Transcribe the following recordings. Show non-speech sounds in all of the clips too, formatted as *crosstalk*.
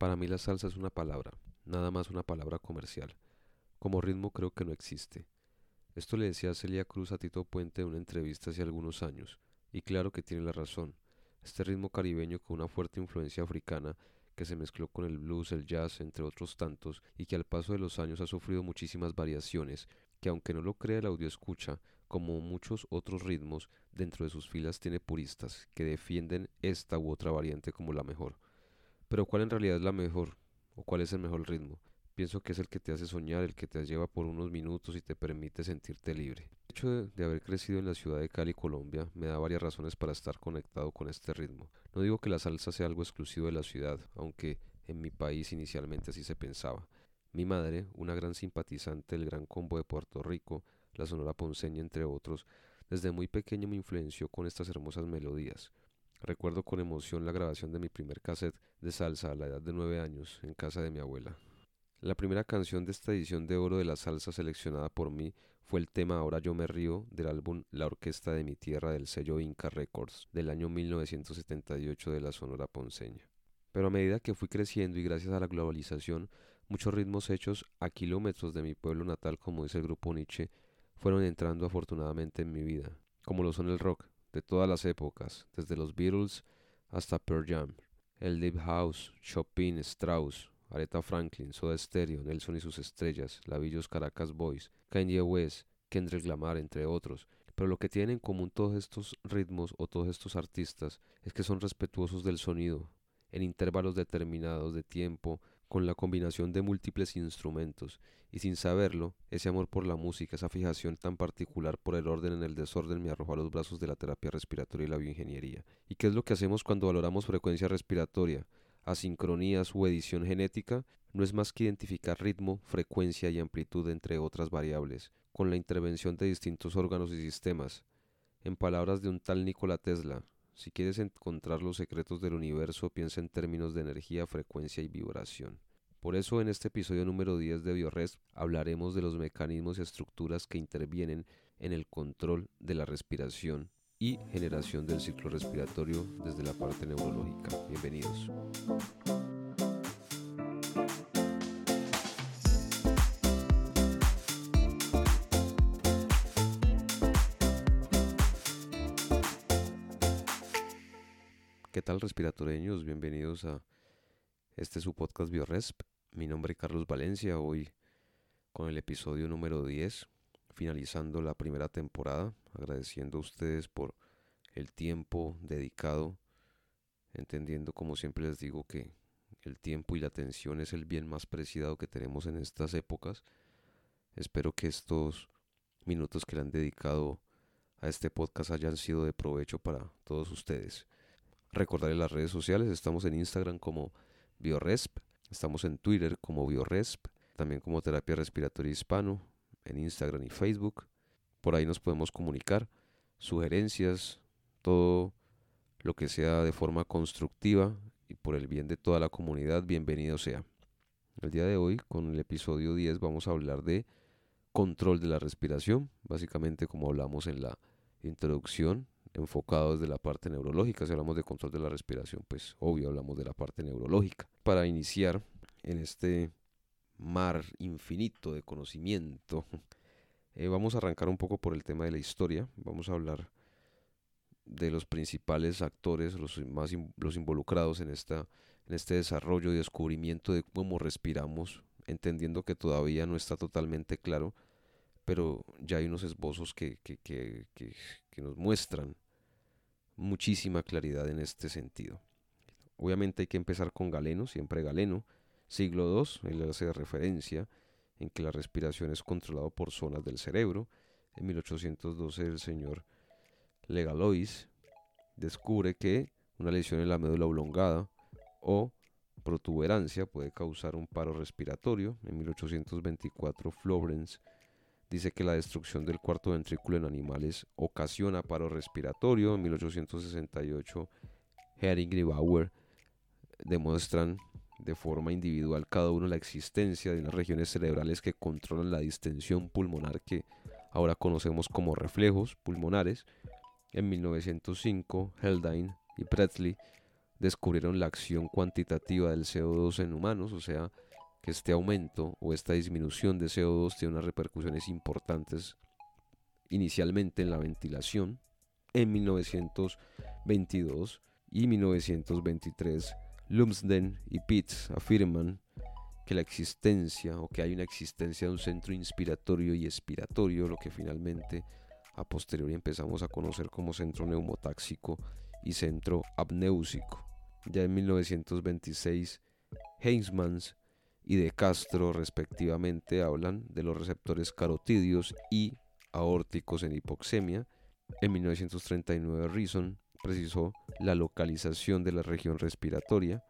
Para mí la salsa es una palabra, nada más una palabra comercial. Como ritmo creo que no existe. Esto le decía Celia Cruz a Tito Puente en una entrevista hace algunos años, y claro que tiene la razón. Este ritmo caribeño con una fuerte influencia africana que se mezcló con el blues, el jazz, entre otros tantos, y que al paso de los años ha sufrido muchísimas variaciones, que aunque no lo crea el audio escucha, como muchos otros ritmos, dentro de sus filas tiene puristas que defienden esta u otra variante como la mejor. Pero ¿cuál en realidad es la mejor? ¿O cuál es el mejor ritmo? Pienso que es el que te hace soñar, el que te lleva por unos minutos y te permite sentirte libre. El hecho de, haber crecido en la ciudad de Cali, Colombia, me da varias razones para estar conectado con este ritmo. No digo que la salsa sea algo exclusivo de la ciudad, aunque en mi país inicialmente así se pensaba. Mi madre, una gran simpatizante del Gran Combo de Puerto Rico, la Sonora Ponceña entre otros, desde muy pequeño me influenció con estas hermosas melodías. Recuerdo con emoción la grabación de mi primer cassette de salsa a la edad de nueve años en casa de mi abuela. La primera canción de esta edición de oro de la salsa seleccionada por mí fue el tema Ahora yo me río del álbum La Orquesta de mi Tierra del sello Inca Records del año 1978 de la Sonora Ponceña. Pero a medida que fui creciendo y gracias a la globalización Muchos ritmos hechos a kilómetros de mi pueblo natal, como dice el grupo Nietzsche, fueron entrando afortunadamente en mi vida, como lo son el rock, de todas las épocas, desde los Beatles hasta Pearl Jam, el Deep House, Chopin, Strauss, Aretha Franklin, Soda Stereo, Nelson y sus estrellas, Lavillos Caracas Boys, Kanye West, Kendrick Lamar, entre otros. Pero lo que tienen en común todos estos ritmos o todos estos artistas es que son respetuosos del sonido, en intervalos determinados de tiempo, con la combinación de múltiples instrumentos, y sin saberlo, ese amor por la música, esa fijación tan particular por el orden en el desorden me arrojó a los brazos de la terapia respiratoria y la bioingeniería. ¿Y qué es lo que hacemos cuando valoramos frecuencia respiratoria? asincronías u edición genética, no es más que identificar ritmo, frecuencia y amplitud entre otras variables, con la intervención de distintos órganos y sistemas. En palabras de un tal Nikola Tesla, si quieres encontrar los secretos del universo, piensa en términos de energía, frecuencia y vibración. Por eso en este episodio número 10 de BioRes hablaremos de los mecanismos y estructuras que intervienen en el control de la respiración y generación del ciclo respiratorio desde la parte neurológica. Bienvenidos. Tal respiratoreños? Bienvenidos a este su podcast BioResp. Mi nombre es Carlos Valencia, hoy con el episodio número 10, finalizando la primera temporada, agradeciendo a ustedes por el tiempo dedicado, entendiendo como siempre les digo que el tiempo y la atención es el bien más preciado que tenemos en estas épocas. Espero que estos minutos que le han dedicado a este podcast hayan sido de provecho para todos ustedes. Recordarles las redes sociales, estamos en Instagram como BioResp, estamos en Twitter como BioResp, también como Terapia Respiratoria Hispano, en Instagram y Facebook. Por ahí nos podemos comunicar, sugerencias, todo lo que sea de forma constructiva y por el bien de toda la comunidad, bienvenido sea. El día de hoy, con el episodio 10, vamos a hablar de control de la respiración, básicamente como hablamos en la introducción, enfocado desde la parte neurológica. Si hablamos de control de la respiración, pues obvio hablamos de la parte neurológica. Para iniciar en este mar infinito de conocimiento, *laughs* eh, vamos a arrancar un poco por el tema de la historia. Vamos a hablar de los principales actores, los más los involucrados en esta en este desarrollo y descubrimiento de cómo respiramos, entendiendo que todavía no está totalmente claro, pero ya hay unos esbozos que, que, que, que nos muestran muchísima claridad en este sentido. Obviamente hay que empezar con Galeno, siempre Galeno, siglo II, él hace referencia en que la respiración es controlada por zonas del cerebro. En 1812 el señor Legalois descubre que una lesión en la médula oblongada o protuberancia puede causar un paro respiratorio. En 1824 Florence dice que la destrucción del cuarto ventrículo en animales ocasiona paro respiratorio. En 1868, Hering y Bauer demuestran de forma individual cada uno la existencia de unas regiones cerebrales que controlan la distensión pulmonar que ahora conocemos como reflejos pulmonares. En 1905, Haldane y Presley descubrieron la acción cuantitativa del CO2 en humanos, o sea, que este aumento o esta disminución de CO2 tiene unas repercusiones importantes inicialmente en la ventilación. En 1922 y 1923, Lumsden y Pitts afirman que la existencia o que hay una existencia de un centro inspiratorio y expiratorio, lo que finalmente a posteriori empezamos a conocer como centro neumotáxico y centro apnéusico. Ya en 1926, Heinzmann y De Castro respectivamente hablan de los receptores carotidios y aórticos en hipoxemia. En 1939 Reason precisó la localización de la región respiratoria.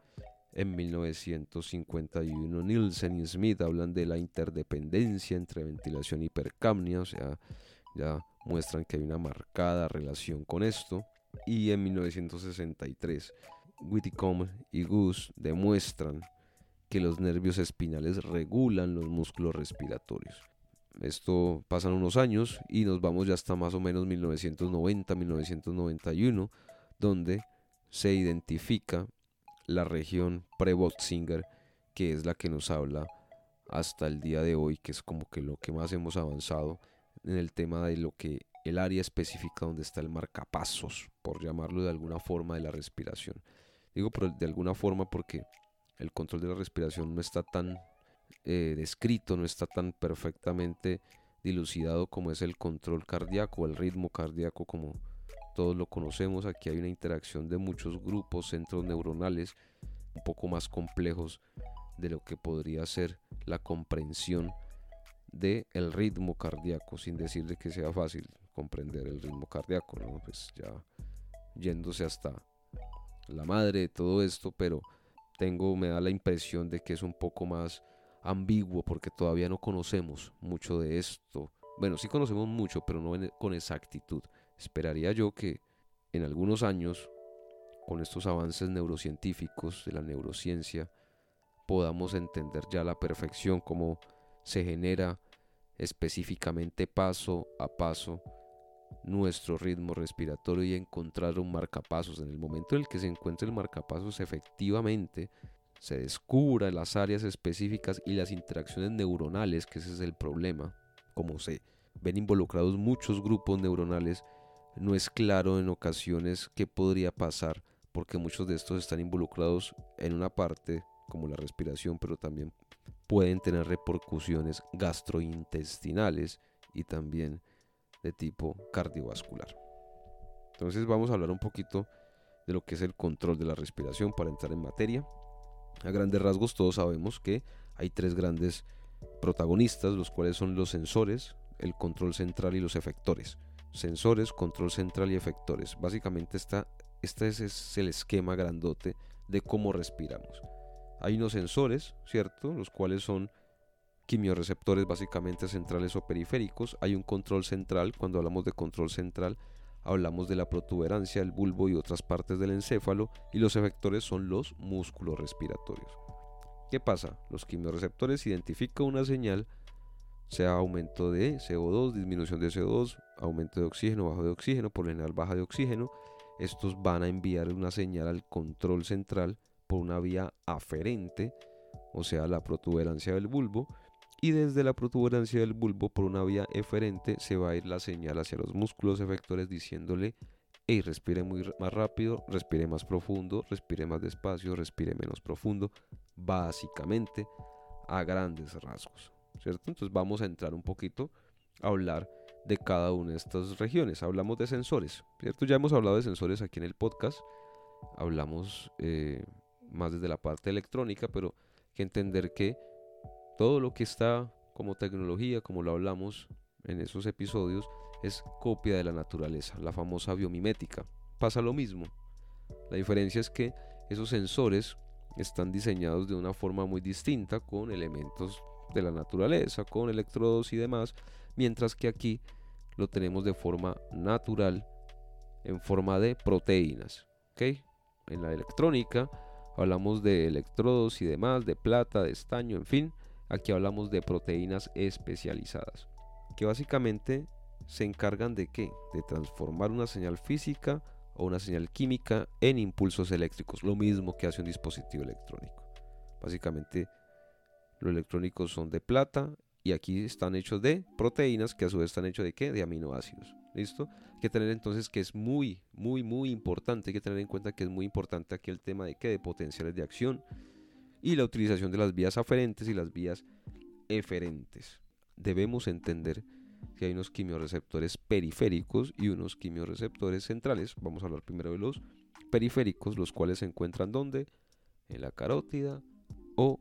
En 1951 Nielsen y Smith hablan de la interdependencia entre ventilación y hipercapnia, o sea, ya muestran que hay una marcada relación con esto. Y en 1963 Whitcomb y Goose demuestran que los nervios espinales regulan los músculos respiratorios. Esto pasan unos años y nos vamos ya hasta más o menos 1990-1991, donde se identifica la región pre-Botzinger, que es la que nos habla hasta el día de hoy, que es como que lo que más hemos avanzado en el tema de lo que el área específica donde está el marcapasos, por llamarlo de alguna forma, de la respiración. Digo de alguna forma porque el control de la respiración no está tan eh, descrito, no está tan perfectamente dilucidado como es el control cardíaco, el ritmo cardíaco como todos lo conocemos. Aquí hay una interacción de muchos grupos, centros neuronales un poco más complejos de lo que podría ser la comprensión del el ritmo cardíaco, sin decir de que sea fácil comprender el ritmo cardíaco, pues ya yéndose hasta la madre de todo esto, pero tengo, me da la impresión de que es un poco más ambiguo porque todavía no conocemos mucho de esto. Bueno, sí conocemos mucho, pero no con exactitud. Esperaría yo que en algunos años, con estos avances neurocientíficos de la neurociencia, podamos entender ya la perfección cómo se genera específicamente paso a paso nuestro ritmo respiratorio y encontrar un marcapasos. En el momento en el que se encuentre el marcapasos, efectivamente se descubra las áreas específicas y las interacciones neuronales, que ese es el problema. Como se ven involucrados muchos grupos neuronales, no es claro en ocasiones qué podría pasar, porque muchos de estos están involucrados en una parte, como la respiración, pero también pueden tener repercusiones gastrointestinales y también de tipo cardiovascular. Entonces vamos a hablar un poquito de lo que es el control de la respiración para entrar en materia. A grandes rasgos todos sabemos que hay tres grandes protagonistas, los cuales son los sensores, el control central y los efectores. Sensores, control central y efectores. Básicamente esta, este es el esquema grandote de cómo respiramos. Hay unos sensores, ¿cierto? Los cuales son quimioreceptores básicamente centrales o periféricos. Hay un control central. Cuando hablamos de control central, hablamos de la protuberancia, el bulbo y otras partes del encéfalo. Y los efectores son los músculos respiratorios. ¿Qué pasa? Los quimioreceptores identifican una señal, sea aumento de CO2, disminución de CO2, aumento de oxígeno, bajo de oxígeno, por general baja de oxígeno. Estos van a enviar una señal al control central por una vía aferente, o sea, la protuberancia del bulbo, y desde la protuberancia del bulbo por una vía eferente se va a ir la señal hacia los músculos efectores diciéndole hey, respire muy más rápido, respire más profundo, respire más despacio, respire menos profundo, básicamente a grandes rasgos, ¿cierto? Entonces vamos a entrar un poquito a hablar de cada una de estas regiones. Hablamos de sensores, ¿cierto? Ya hemos hablado de sensores aquí en el podcast, hablamos eh, más desde la parte electrónica, pero hay que entender que todo lo que está como tecnología, como lo hablamos en esos episodios, es copia de la naturaleza, la famosa biomimética. Pasa lo mismo. La diferencia es que esos sensores están diseñados de una forma muy distinta con elementos de la naturaleza, con electrodos y demás, mientras que aquí lo tenemos de forma natural en forma de proteínas. En la electrónica hablamos de electrodos y demás, de plata, de estaño, en fin, Aquí hablamos de proteínas especializadas, que básicamente se encargan de qué? De transformar una señal física o una señal química en impulsos eléctricos, lo mismo que hace un dispositivo electrónico. Básicamente los electrónicos son de plata y aquí están hechos de proteínas que a su vez están hechos de qué? De aminoácidos. ¿Listo? Hay que tener entonces que es muy, muy, muy importante, que tener en cuenta que es muy importante aquí el tema de qué? De potenciales de acción y la utilización de las vías aferentes y las vías eferentes. Debemos entender que hay unos quimioreceptores periféricos y unos quimioreceptores centrales. Vamos a hablar primero de los periféricos, los cuales se encuentran ¿dónde? En la carótida o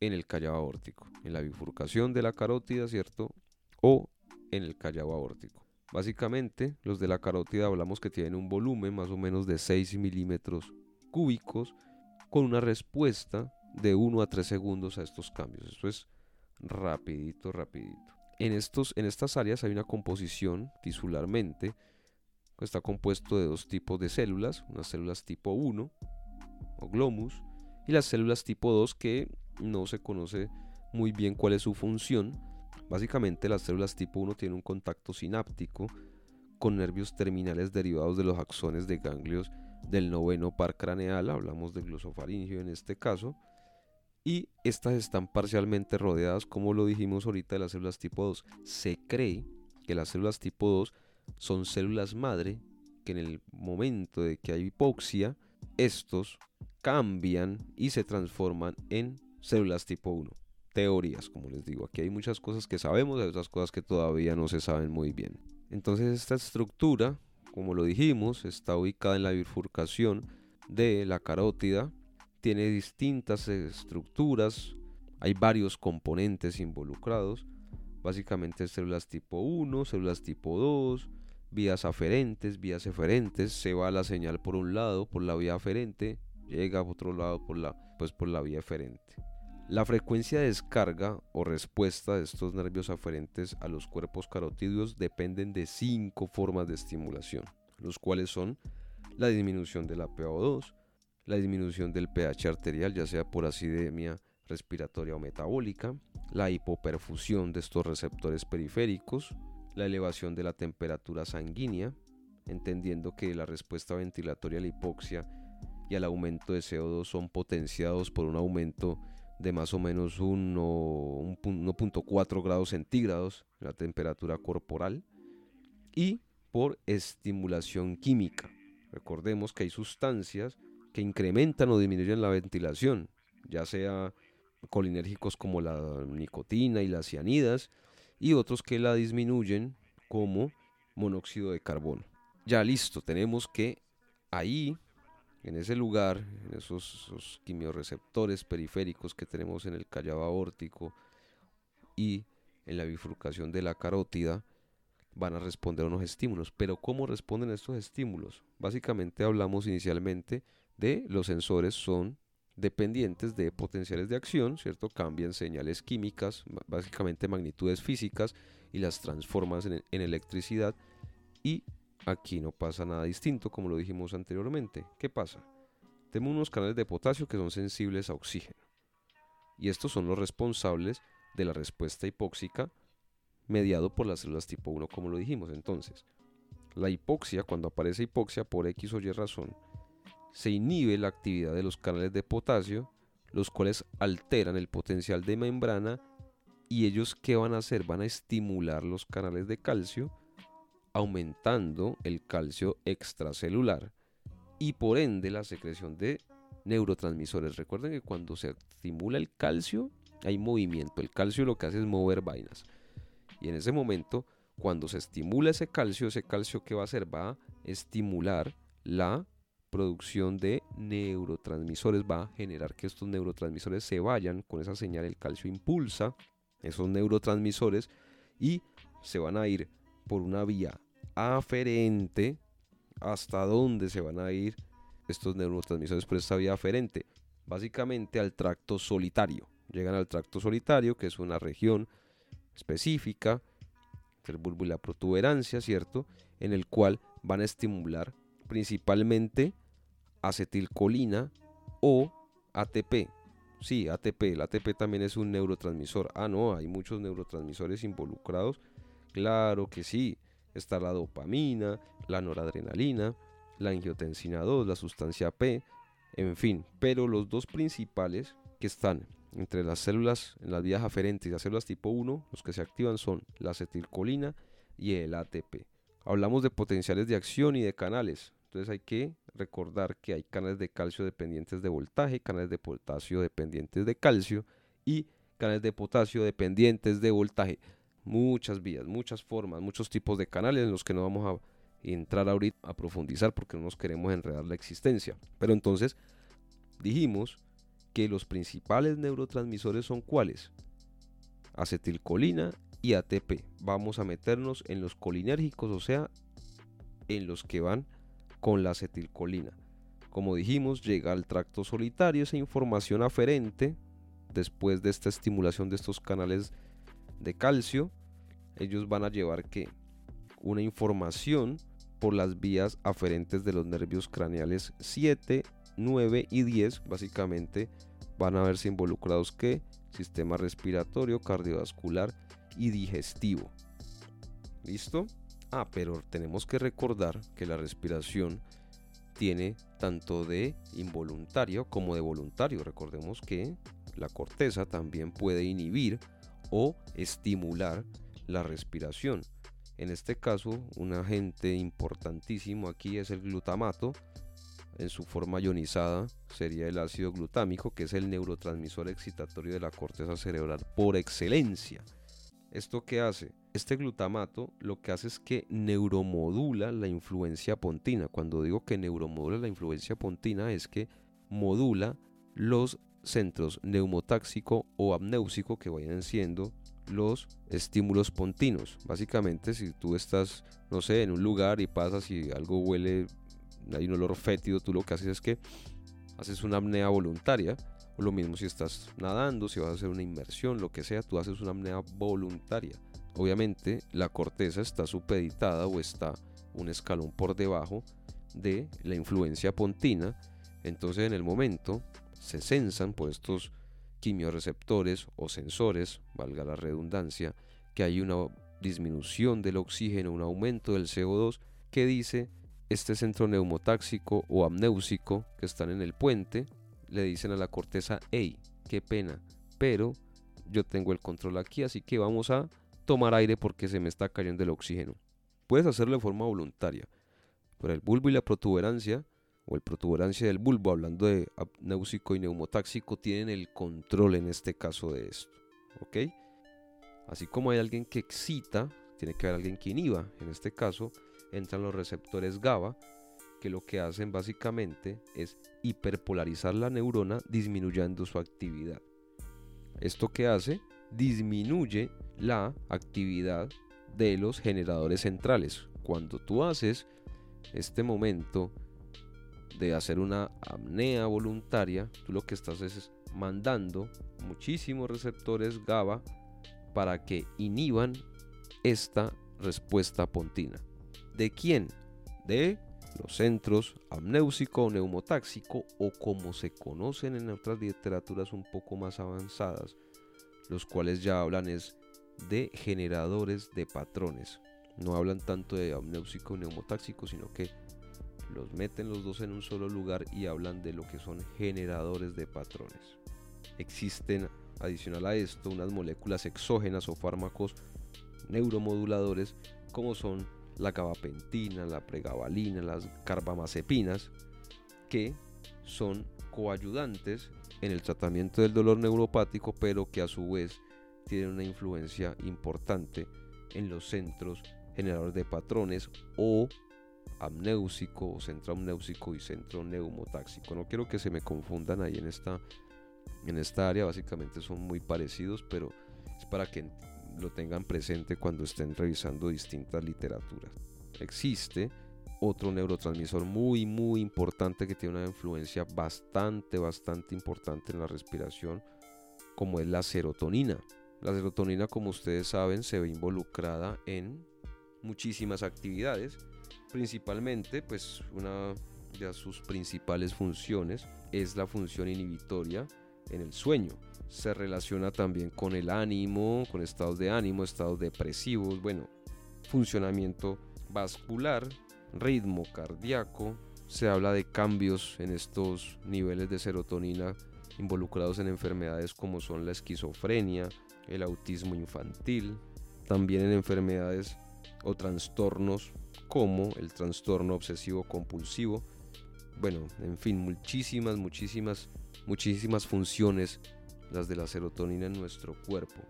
en el callado aórtico, en la bifurcación de la carótida, ¿cierto? O en el callado aórtico. Básicamente, los de la carótida hablamos que tienen un volumen más o menos de 6 milímetros cúbicos con una respuesta de 1 a 3 segundos a estos cambios. Esto es rapidito, rapidito. En, estos, en estas áreas hay una composición tisularmente, está compuesto de dos tipos de células, unas células tipo 1 o glomus y las células tipo 2 que no se conoce muy bien cuál es su función. Básicamente las células tipo 1 tienen un contacto sináptico con nervios terminales derivados de los axones de ganglios del noveno par craneal, hablamos de glosofaringio en este caso, y estas están parcialmente rodeadas, como lo dijimos ahorita, de las células tipo 2. Se cree que las células tipo 2 son células madre que en el momento de que hay hipoxia, estos cambian y se transforman en células tipo 1. Teorías, como les digo. Aquí hay muchas cosas que sabemos, hay otras cosas que todavía no se saben muy bien. Entonces esta estructura, como lo dijimos, está ubicada en la bifurcación de la carótida. Tiene distintas estructuras, hay varios componentes involucrados. Básicamente células tipo 1, células tipo 2, vías aferentes, vías eferentes. Se va la señal por un lado, por la vía aferente, llega por otro lado por la, pues por la vía aferente. La frecuencia de descarga o respuesta de estos nervios aferentes a los cuerpos carotídeos dependen de cinco formas de estimulación, los cuales son la disminución de la PO2, la disminución del pH arterial, ya sea por acidemia respiratoria o metabólica, la hipoperfusión de estos receptores periféricos, la elevación de la temperatura sanguínea, entendiendo que la respuesta ventilatoria a la hipoxia y al aumento de CO2 son potenciados por un aumento de más o menos 1.4 grados centígrados la temperatura corporal y por estimulación química. Recordemos que hay sustancias que incrementan o disminuyen la ventilación, ya sea colinérgicos como la nicotina y las cianidas y otros que la disminuyen como monóxido de carbono. Ya listo, tenemos que ahí en ese lugar, en esos, quimioreceptores periféricos que tenemos en el callado aórtico y en la bifurcación de la carótida, van a responder unos estímulos. Pero ¿cómo responden estos estímulos? Básicamente hablamos inicialmente de los sensores son dependientes de potenciales de acción, ¿cierto? Cambian señales químicas, básicamente magnitudes físicas, y las transforman en, electricidad y Aquí no pasa nada distinto como lo dijimos anteriormente. ¿Qué pasa? Tenemos unos canales de potasio que son sensibles a oxígeno. Y estos son los responsables de la respuesta hipóxica mediado por las células tipo 1 como lo dijimos. Entonces, la hipoxia, cuando aparece hipoxia por X o Y razón, se inhibe la actividad de los canales de potasio, los cuales alteran el potencial de membrana y ellos qué van a hacer? Van a estimular los canales de calcio aumentando el calcio extracelular y por ende la secreción de neurotransmisores. Recuerden que cuando se estimula el calcio hay movimiento. El calcio lo que hace es mover vainas. Y en ese momento, cuando se estimula ese calcio, ese calcio que va a hacer va a estimular la producción de neurotransmisores, va a generar que estos neurotransmisores se vayan con esa señal. El calcio impulsa esos neurotransmisores y se van a ir por una vía aferente hasta dónde se van a ir estos neurotransmisores por esta vía aferente. Básicamente al tracto solitario. Llegan al tracto solitario, que es una región específica, el bulbo y la protuberancia, ¿cierto? En el cual van a estimular principalmente acetilcolina o ATP. Sí, ATP. El ATP también es un neurotransmisor. Ah, no, hay muchos neurotransmisores involucrados. Claro que sí está la dopamina, la noradrenalina, la angiotensina 2, la sustancia P, en fin, pero los dos principales que están entre las células en las vías aferentes y las células tipo 1, los que se activan son la acetilcolina y el ATP. Hablamos de potenciales de acción y de canales. Entonces hay que recordar que hay canales de calcio dependientes de voltaje, canales de potasio dependientes de calcio y canales de potasio dependientes de voltaje. Muchas vías, muchas formas, muchos tipos de canales en los que no vamos a entrar ahorita a profundizar porque no nos queremos enredar la existencia. Pero entonces dijimos que los principales neurotransmisores son cuáles? Acetilcolina y ATP. Vamos a meternos en los colinérgicos, o sea, en los que van con la acetilcolina. Como dijimos, llega al tracto solitario esa información aferente después de esta estimulación de estos canales de calcio. Ellos van a llevar que una información por las vías aferentes de los nervios craneales 7, 9 y 10, básicamente van a verse involucrados que sistema respiratorio, cardiovascular y digestivo. ¿Listo? Ah, pero tenemos que recordar que la respiración tiene tanto de involuntario como de voluntario. Recordemos que la corteza también puede inhibir o estimular la respiración. En este caso, un agente importantísimo aquí es el glutamato. En su forma ionizada sería el ácido glutámico, que es el neurotransmisor excitatorio de la corteza cerebral por excelencia. ¿Esto qué hace? Este glutamato lo que hace es que neuromodula la influencia pontina. Cuando digo que neuromodula la influencia pontina es que modula los centros neumotáxico o amnéusico que vayan siendo los estímulos pontinos. Básicamente, si tú estás, no sé, en un lugar y pasas y algo huele, hay un olor fétido, tú lo que haces es que haces una apnea voluntaria lo mismo si estás nadando, si vas a hacer una inmersión, lo que sea, tú haces una apnea voluntaria. Obviamente la corteza está supeditada o está un escalón por debajo de la influencia pontina. Entonces en el momento se sensan por estos quimioreceptores o sensores, valga la redundancia, que hay una disminución del oxígeno, un aumento del CO2 que dice este centro neumotáxico o amnéusico que están en el puente le dicen a la corteza, hey, qué pena, pero yo tengo el control aquí, así que vamos a tomar aire porque se me está cayendo el oxígeno. Puedes hacerlo de forma voluntaria, pero el bulbo y la protuberancia, o el protuberancia del bulbo, hablando de apnéusico y neumotáxico, tienen el control en este caso de esto. ¿Ok? Así como hay alguien que excita, tiene que haber alguien que inhiba. En este caso, entran los receptores GABA, que lo que hacen básicamente es hiperpolarizar la neurona disminuyendo su actividad. ¿Esto que hace? Disminuye la actividad de los generadores centrales. Cuando tú haces este momento de hacer una apnea voluntaria, tú lo que estás es mandando muchísimos receptores GABA para que inhiban esta respuesta pontina. ¿De quién? De los centros amnéusico o neumotáxico o como se conocen en otras literaturas un poco más avanzadas, los cuales ya hablan es de generadores de patrones. No hablan tanto de amnéusico o neumotáxico, sino que los meten los dos en un solo lugar y hablan de lo que son generadores de patrones. Existen, adicional a esto, unas moléculas exógenas o fármacos neuromoduladores como son la gabapentina, la pregabalina, las carbamazepinas, que son coayudantes en el tratamiento del dolor neuropático, pero que a su vez tienen una influencia importante en los centros generadores de patrones o amnéusico o centro amnéusico y centro neumotáxico. No quiero que se me confundan ahí en esta, en esta área, básicamente son muy parecidos, pero es para que lo tengan presente cuando estén revisando distintas literaturas. Existe otro neurotransmisor muy muy importante que tiene una influencia bastante bastante importante en la respiración como es la serotonina. La serotonina como ustedes saben se ve involucrada en muchísimas actividades, principalmente pues una de sus principales funciones es la función inhibitoria en el sueño se relaciona también con el ánimo, con estados de ánimo, estados depresivos, bueno, funcionamiento vascular, ritmo cardíaco, se habla de cambios en estos niveles de serotonina involucrados en enfermedades como son la esquizofrenia, el autismo infantil, también en enfermedades o trastornos como el trastorno obsesivo compulsivo. Bueno, en fin, muchísimas, muchísimas, muchísimas funciones las de la serotonina en nuestro cuerpo.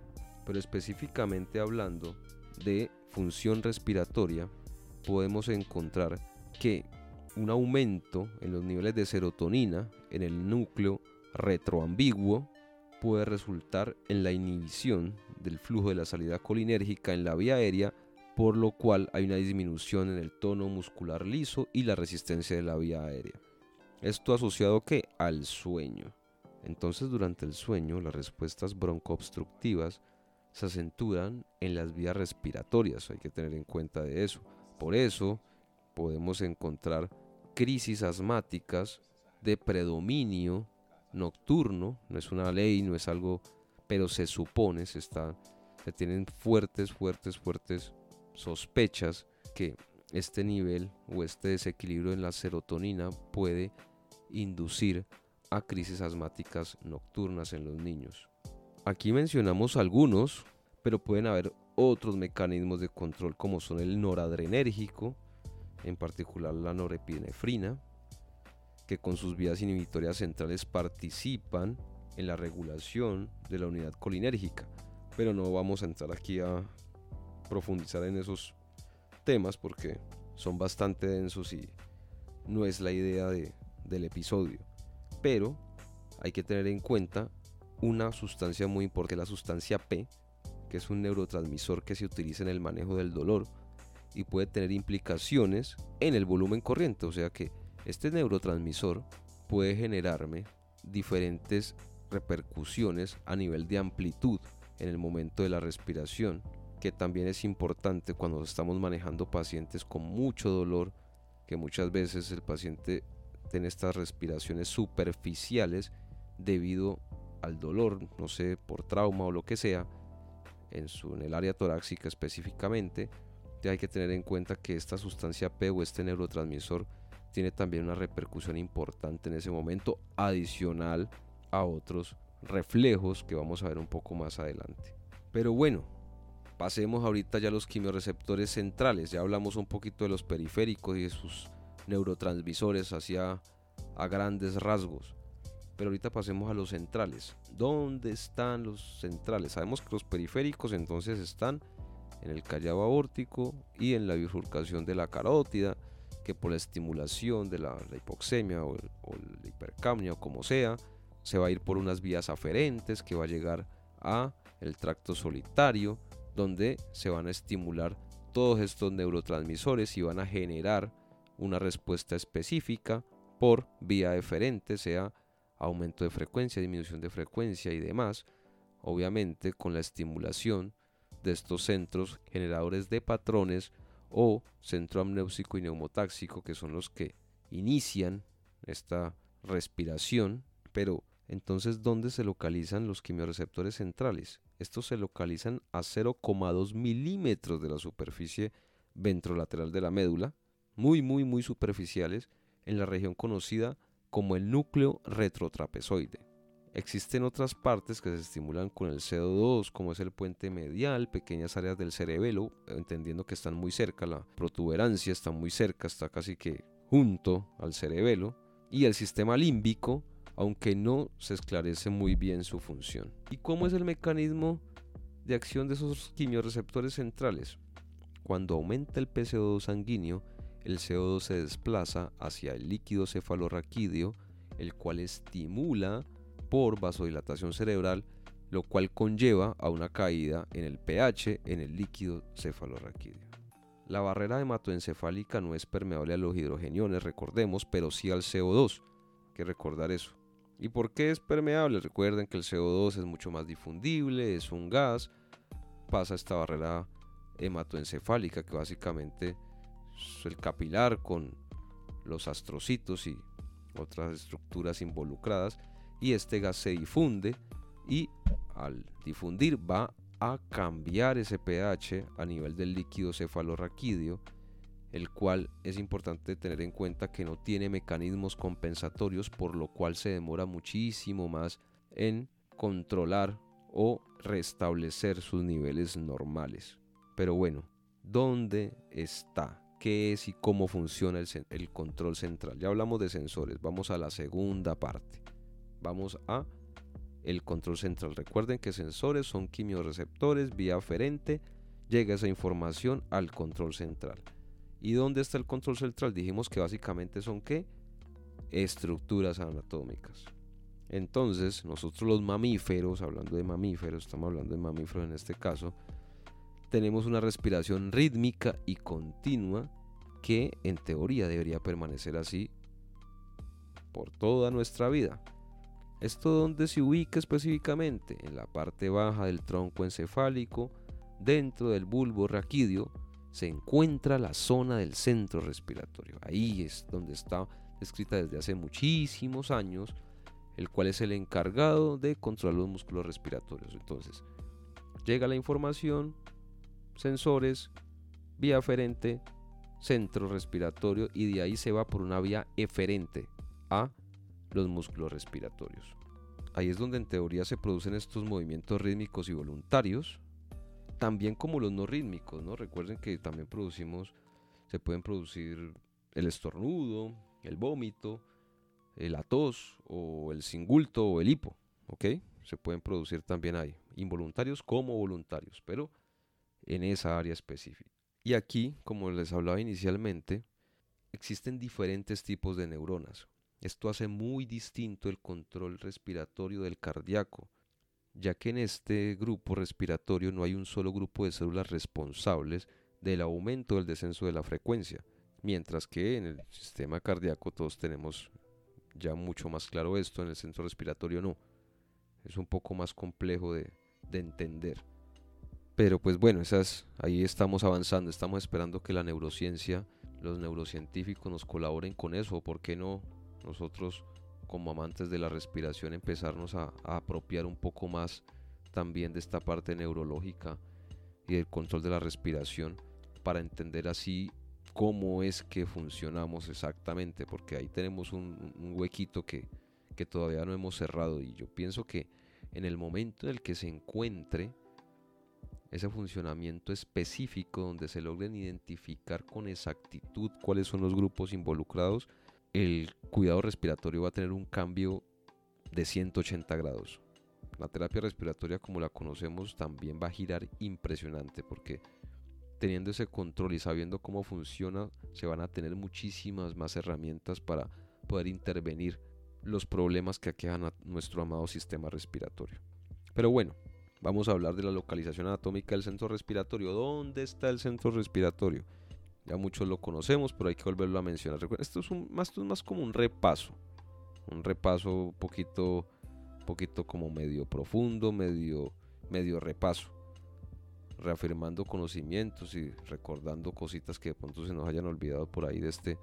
Pero específicamente hablando de función respiratoria, podemos encontrar que un aumento en los niveles de serotonina en el núcleo retroambiguo puede resultar en la inhibición del flujo de la salida colinérgica en la vía aérea, por lo cual hay una disminución en el tono muscular liso y la resistencia de la vía aérea. Esto asociado que al sueño. Entonces durante el sueño las respuestas broncoobstructivas se acentúan en las vías respiratorias, hay que tener en cuenta de eso. Por eso podemos encontrar crisis asmáticas de predominio nocturno, no es una ley, no es algo, pero se supone, se, está, se tienen fuertes, fuertes, fuertes sospechas que este nivel o este desequilibrio en la serotonina puede inducir a crisis asmáticas nocturnas en los niños. Aquí mencionamos algunos, pero pueden haber otros mecanismos de control como son el noradrenérgico, en particular la norepinefrina, que con sus vías inhibitorias centrales participan en la regulación de la unidad colinérgica. Pero no vamos a entrar aquí a profundizar en esos temas porque son bastante densos y no es la idea del episodio. Pero hay que tener en cuenta una sustancia muy importante, la sustancia P, que es un neurotransmisor que se utiliza en el manejo del dolor y puede tener implicaciones en el volumen corriente, o sea que este neurotransmisor puede generarme diferentes repercusiones a nivel de amplitud en el momento de la respiración, que también es importante cuando estamos manejando pacientes con mucho dolor, que muchas veces el paciente tiene estas respiraciones superficiales debido al dolor, no sé, por trauma o lo que sea, en, su, en el área torácica específicamente, hay que tener en cuenta que esta sustancia P o este neurotransmisor tiene también una repercusión importante en ese momento, adicional a otros reflejos que vamos a ver un poco más adelante. Pero bueno, pasemos ahorita ya a los quimioreceptores centrales. Ya hablamos un poquito de los periféricos y de sus neurotransmisores hacia a grandes rasgos. Pero ahorita pasemos a los centrales. ¿Dónde están los centrales? Sabemos que los periféricos entonces están en el callado aórtico y en la bifurcación de la carótida que por la estimulación de la, hipoxemia o, la hipercamnia o como sea, se va a ir por unas vías aferentes que va a llegar a el tracto solitario, donde se van a estimular todos estos neurotransmisores y van a generar una respuesta específica por vía eferente, sea aumento de frecuencia, disminución de frecuencia y demás, obviamente con la estimulación de estos centros generadores de patrones o centro amnéusico y neumotáxico, que son los que inician esta respiración, pero entonces ¿dónde se localizan los quimioreceptores centrales? Estos se localizan a 0,2 milímetros de la superficie ventrolateral de la médula, muy, muy, muy superficiales, en la región conocida como el núcleo retrotrapezoide. Existen otras partes que se estimulan con el CO2, como es el puente medial, pequeñas áreas del cerebelo, entendiendo que están muy cerca, la protuberancia está muy cerca, está casi que junto al cerebelo, y el sistema límbico, aunque no se esclarece muy bien su función. ¿Y cómo es el mecanismo de acción de esos quimioreceptores centrales? Cuando aumenta el PCO2 sanguíneo, el CO2 se desplaza hacia el líquido cefalorraquídeo, el cual estimula por vasodilatación cerebral, lo cual conlleva a una caída en el pH en el líquido cefalorraquídeo. La barrera hematoencefálica no es permeable a los hidrogeniones, recordemos, pero sí al CO2. Hay que recordar eso. ¿Y por qué es permeable? Recuerden que el CO2 es mucho más difundible, es un gas, pasa esta barrera hematoencefálica que básicamente el capilar con los astrocitos y otras estructuras involucradas y este gas se difunde y al difundir va a cambiar ese pH a nivel del líquido cefalorraquídeo el cual es importante tener en cuenta que no tiene mecanismos compensatorios, por lo cual se demora muchísimo más en controlar o restablecer sus niveles normales. Pero bueno, ¿dónde está? ¿Qué es y cómo funciona el, control central? Ya hablamos de sensores, vamos a la segunda parte. Vamos a el control central. Recuerden que sensores son quimioreceptores, vía aferente, llega esa información al control central. ¿Y dónde está el control central? Dijimos que básicamente son qué? Estructuras anatómicas. Entonces, nosotros los mamíferos, hablando de mamíferos, estamos hablando de mamíferos en este caso, tenemos una respiración rítmica y continua que en teoría debería permanecer así por toda nuestra vida. ¿Esto donde se ubica específicamente? En la parte baja del tronco encefálico, dentro del bulbo raquídeo, se encuentra la zona del centro respiratorio. Ahí es donde está descrita desde hace muchísimos años, el cual es el encargado de controlar los músculos respiratorios. Entonces, llega la información, sensores, vía aferente, centro respiratorio y de ahí se va por una vía eferente a los músculos respiratorios. Ahí es donde en teoría se producen estos movimientos rítmicos y voluntarios, también como los no rítmicos, ¿no? Recuerden que también producimos, se pueden producir el estornudo, el vómito, la tos o el singulto o el hipo, ¿ok? Se pueden producir también ahí, involuntarios como voluntarios, pero en esa área específica. Y aquí, como les hablaba inicialmente, existen diferentes tipos de neuronas. Esto hace muy distinto el control respiratorio del cardíaco ya que en este grupo respiratorio no hay un solo grupo de células responsables del aumento o el descenso de la frecuencia, mientras que en el sistema cardíaco todos tenemos ya mucho más claro esto, en el centro respiratorio no. Es un poco más complejo de, entender. Pero pues bueno, esas, ahí estamos avanzando, estamos esperando que la neurociencia, los neurocientíficos nos colaboren con eso, ¿por qué no nosotros como amantes de la respiración empezarnos a, apropiar un poco más también de esta parte neurológica y del control de la respiración para entender así cómo es que funcionamos exactamente, porque ahí tenemos un, huequito que, que, todavía no hemos cerrado y yo pienso que en el momento en el que se encuentre ese funcionamiento específico donde se logren identificar con exactitud cuáles son los grupos involucrados, el cuidado respiratorio va a tener un cambio de 180 grados. La terapia respiratoria como la conocemos también va a girar impresionante porque teniendo ese control y sabiendo cómo funciona se van a tener muchísimas más herramientas para poder intervenir los problemas que aquejan a nuestro amado sistema respiratorio. Pero bueno, vamos a hablar de la localización anatómica del centro respiratorio. ¿Dónde está el centro respiratorio? Ya muchos lo conocemos, pero hay que volverlo a mencionar. Esto es, un, más, más como un repaso. Un repaso poquito, poquito como medio profundo, medio, medio repaso. Reafirmando conocimientos y recordando cositas que de pronto se nos hayan olvidado por ahí de este,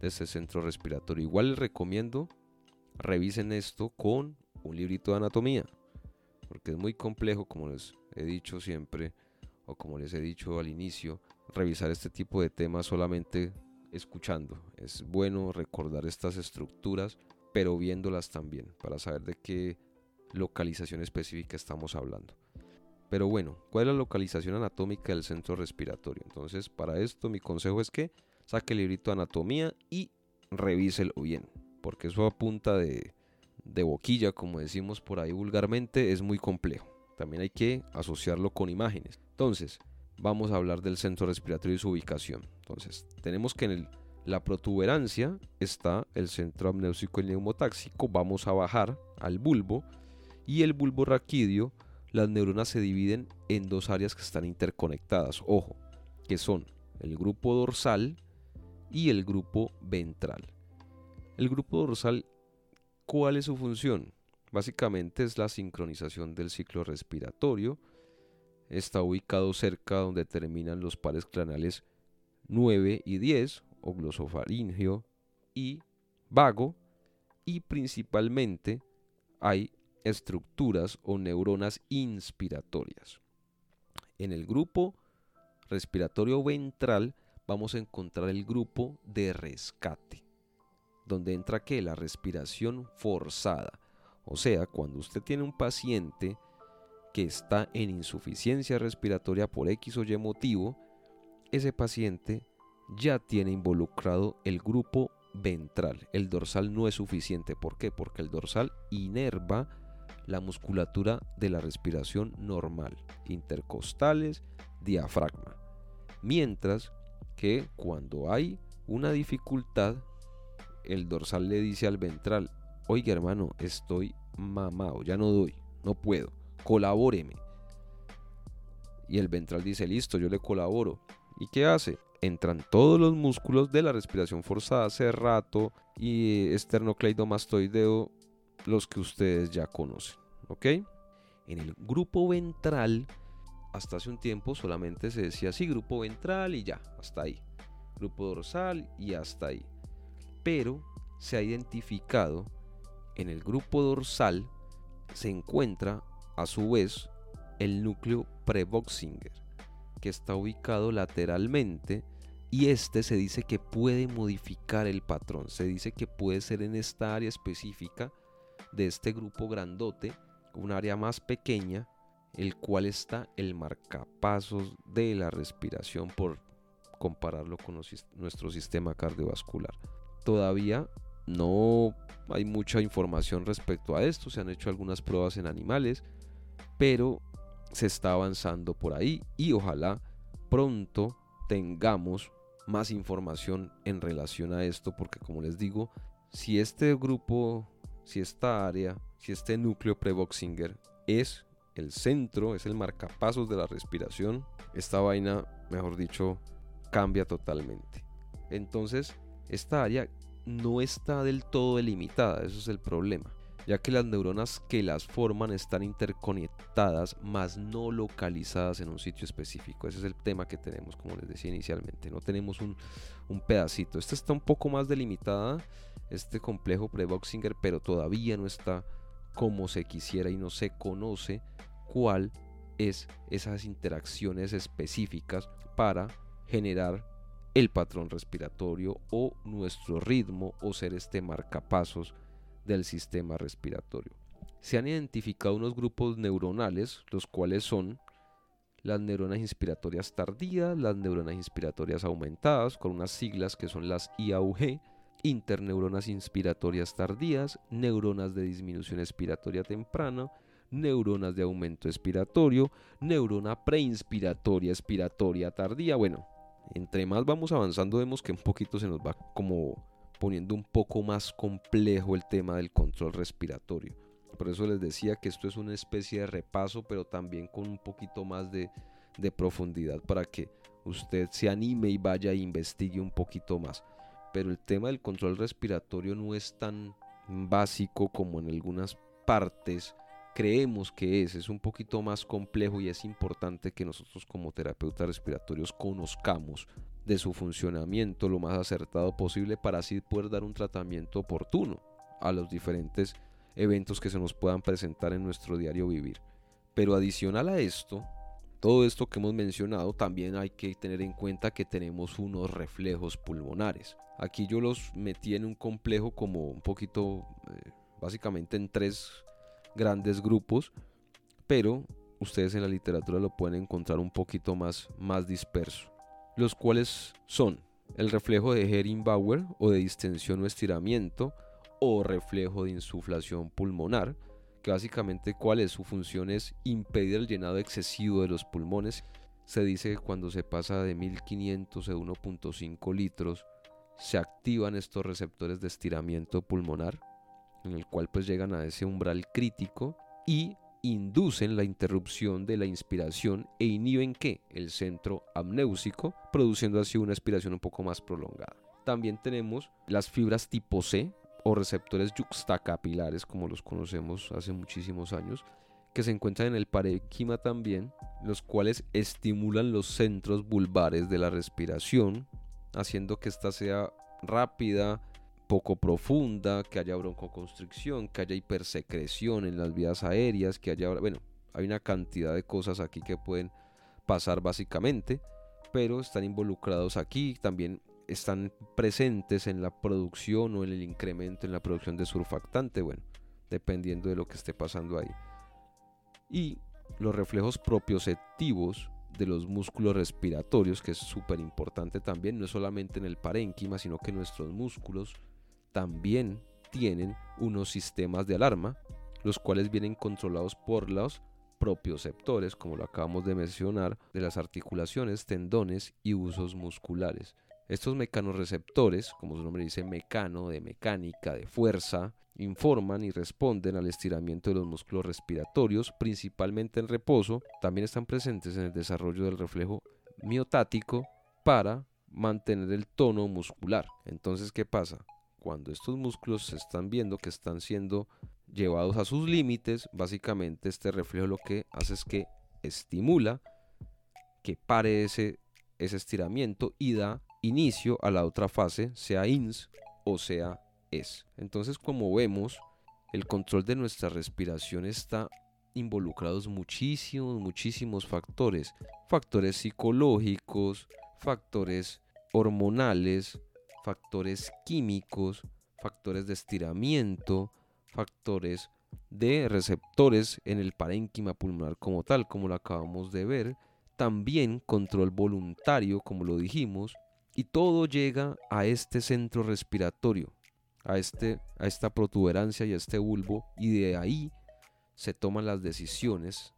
de este centro respiratorio. Igual les recomiendo, revisen esto con un librito de anatomía. Porque es muy complejo, como les he dicho siempre, o como les he dicho al inicio, revisar este tipo de temas solamente escuchando. Es bueno recordar estas estructuras, pero viéndolas también, para saber de qué localización específica estamos hablando. Pero bueno, ¿cuál es la localización anatómica del centro respiratorio? Entonces, para esto mi consejo es que saque el librito de anatomía y revíselo bien, porque eso a punta de, de boquilla, como decimos por ahí vulgarmente, es muy complejo. También hay que asociarlo con imágenes. Entonces, vamos a hablar del centro respiratorio y su ubicación. Entonces, tenemos que en la protuberancia está el centro amnésico y neumotáxico. Vamos a bajar al bulbo y el bulbo raquídeo. Las neuronas se dividen en dos áreas que están interconectadas. Ojo, que son el grupo dorsal y el grupo ventral. El grupo dorsal, ¿cuál es su función? Básicamente es la sincronización del ciclo respiratorio está ubicado cerca donde terminan los pares craneales 9 y 10, o glosofaringio y vago, y principalmente hay estructuras o neuronas inspiratorias. En el grupo respiratorio ventral vamos a encontrar el grupo de rescate, donde entra que la respiración forzada. O sea, cuando usted tiene un paciente que está en insuficiencia respiratoria por X o Y motivo, ese paciente ya tiene involucrado el grupo ventral. El dorsal no es suficiente. ¿Por qué? Porque el dorsal inerva la musculatura de la respiración normal, intercostales, diafragma. Mientras que cuando hay una dificultad, el dorsal le dice al ventral, oiga hermano, estoy mamado, ya no doy, no puedo, colabóreme. Y el ventral dice, listo, yo le colaboro. ¿Y qué hace? Entran todos los músculos de la respiración forzada, cerrato y esternocleidomastoideo, los que ustedes ya conocen. ¿Ok? En el grupo ventral, hasta hace un tiempo solamente se decía así, grupo ventral y ya, hasta ahí. Grupo dorsal y hasta ahí. Pero se ha identificado en el grupo dorsal se encuentra a su vez el núcleo Preboxinger, que está ubicado lateralmente y este se dice que puede modificar el patrón. Se dice que puede ser en esta área específica de este grupo grandote, un área más pequeña, el cual está el marcapasos de la respiración por compararlo con nuestro sistema cardiovascular. Todavía no hay mucha información respecto a esto, se han hecho algunas pruebas en animales, pero se está avanzando por ahí y ojalá pronto tengamos más información en relación a esto, porque como les digo, si este grupo, si esta área, si este núcleo pre-Boxinger es el centro, es el marcapasos de la respiración, esta vaina, mejor dicho, cambia totalmente. Entonces, esta área no está del todo delimitada, eso es el problema, ya que las neuronas que las forman están interconectadas, más no localizadas en un sitio específico. Ese es el tema que tenemos, como les decía inicialmente, no tenemos un, pedacito. Esta está un poco más delimitada, este complejo pre-Boxinger, pero todavía no está como se quisiera y no se conoce cuál es esas interacciones específicas para generar el patrón respiratorio o nuestro ritmo o ser este marcapasos del sistema respiratorio. Se han identificado unos grupos neuronales, los cuales son las neuronas inspiratorias tardías, las neuronas inspiratorias aumentadas, con unas siglas que son las IAUG, interneuronas inspiratorias tardías, neuronas de disminución expiratoria temprana, neuronas de aumento expiratorio, neurona preinspiratoria expiratoria tardía. Bueno, entre más vamos avanzando vemos que un poquito se nos va como poniendo un poco más complejo el tema del control respiratorio. Por eso les decía que esto es una especie de repaso, pero también con un poquito más de, de profundidad para que usted se anime y vaya e investigue un poquito más. Pero el tema del control respiratorio no es tan básico como en algunas partes creemos que es, es un poquito más complejo y es importante que nosotros como terapeutas respiratorios conozcamos de su funcionamiento lo más acertado posible para así poder dar un tratamiento oportuno a los diferentes eventos que se nos puedan presentar en nuestro diario vivir. Pero adicional a esto, todo esto que hemos mencionado, también hay que tener en cuenta que tenemos unos reflejos pulmonares. Aquí yo los metí en un complejo como un poquito, eh, básicamente en tres grandes grupos, pero ustedes en la literatura lo pueden encontrar un poquito más, más disperso. Los cuales son el reflejo de Hering-Bauer o de distensión o estiramiento o reflejo de insuflación pulmonar, que básicamente cuál es su función es impedir el llenado excesivo de los pulmones. Se dice que cuando se pasa de 1500 a 1.5 litros se activan estos receptores de estiramiento pulmonar en el cual pues llegan a ese umbral crítico y inducen la interrupción de la inspiración e inhiben que el centro amnéusico, produciendo así una expiración un poco más prolongada. También tenemos las fibras tipo C o receptores juxtacapilares como los conocemos hace muchísimos años, que se encuentran en el parénquima también, los cuales estimulan los centros vulvares de la respiración, haciendo que ésta sea rápida, poco profunda, que haya broncoconstricción, que haya hipersecreción en las vías aéreas, que haya, bueno, hay una cantidad de cosas aquí que pueden pasar básicamente, pero están involucrados aquí, también están presentes en la producción o en el incremento en la producción de surfactante, bueno, dependiendo de lo que esté pasando ahí. Y los reflejos propioceptivos de los músculos respiratorios, que es súper importante también, no solamente en el parénquima, sino que nuestros músculos también tienen unos sistemas de alarma, los cuales vienen controlados por los propioceptores, como lo acabamos de mencionar, de las articulaciones, tendones y usos musculares. Estos mecanorreceptores, como su nombre dice, mecano, de mecánica, de fuerza, informan y responden al estiramiento de los músculos respiratorios, principalmente en reposo. También están presentes en el desarrollo del reflejo miotático para mantener el tono muscular. Entonces, ¿qué pasa? Cuando estos músculos se están viendo que están siendo llevados a sus límites, básicamente este reflejo lo que hace es que estimula que pare ese, ese estiramiento y da inicio a la otra fase, sea INS o sea ES. Entonces, como vemos, el control de nuestra respiración está involucrados muchísimos, muchísimos factores. Factores psicológicos, factores hormonales, factores químicos, factores de estiramiento, factores de receptores en el parénquima pulmonar como tal, como lo acabamos de ver. También control voluntario, como lo dijimos, y todo llega a este centro respiratorio, a, este, a esta protuberancia y a este bulbo, y de ahí se toman las decisiones,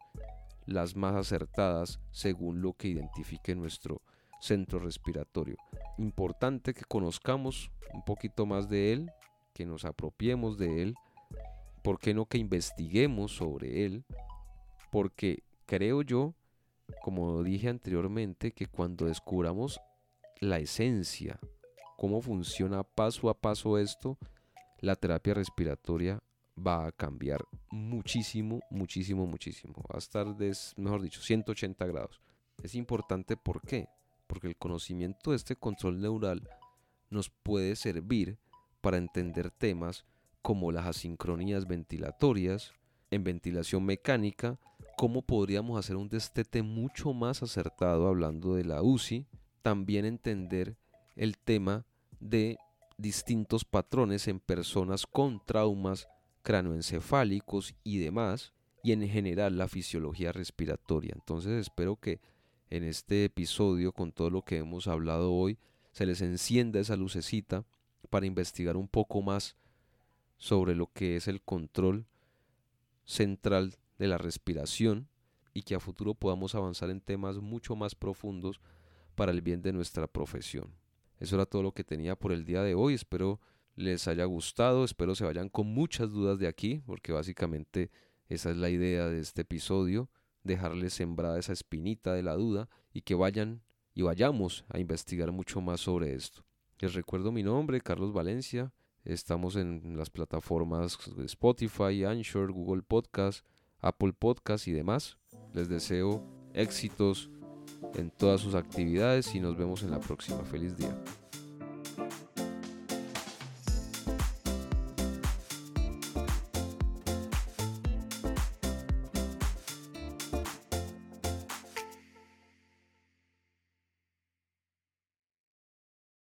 las más acertadas según lo que identifique nuestro centro respiratorio. Importante que conozcamos un poquito más de él, que nos apropiemos de él, ¿por qué no que investiguemos sobre él? Porque creo yo, como dije anteriormente, que cuando descubramos la esencia, cómo funciona paso a paso esto, la terapia respiratoria va a cambiar muchísimo, muchísimo, muchísimo. Va a estar, de, mejor dicho, 180 grados. Es importante, ¿por qué? Porque el conocimiento de este control neural nos puede servir para entender temas como las asincronías ventilatorias, en ventilación mecánica, cómo podríamos hacer un destete mucho más acertado hablando de la UCI, también entender el tema de distintos patrones en personas con traumas cranoencefálicos y demás, y en general la fisiología respiratoria. Entonces espero que en este episodio, con todo lo que hemos hablado hoy, se les encienda esa lucecita para investigar un poco más sobre lo que es el control central de la respiración y que a futuro podamos avanzar en temas mucho más profundos para el bien de nuestra profesión. Eso era todo lo que tenía por el día de hoy. Espero les haya gustado, espero se vayan con muchas dudas de aquí, porque básicamente esa es la idea de este episodio, dejarles sembrada esa espinita de la duda y que vayan y vayamos a investigar mucho más sobre esto. Les recuerdo mi nombre, Carlos Valencia. Estamos en las plataformas Spotify, Anchor, Google Podcast, Apple Podcast y demás. Les deseo éxitos en todas sus actividades y nos vemos en la próxima. Feliz día.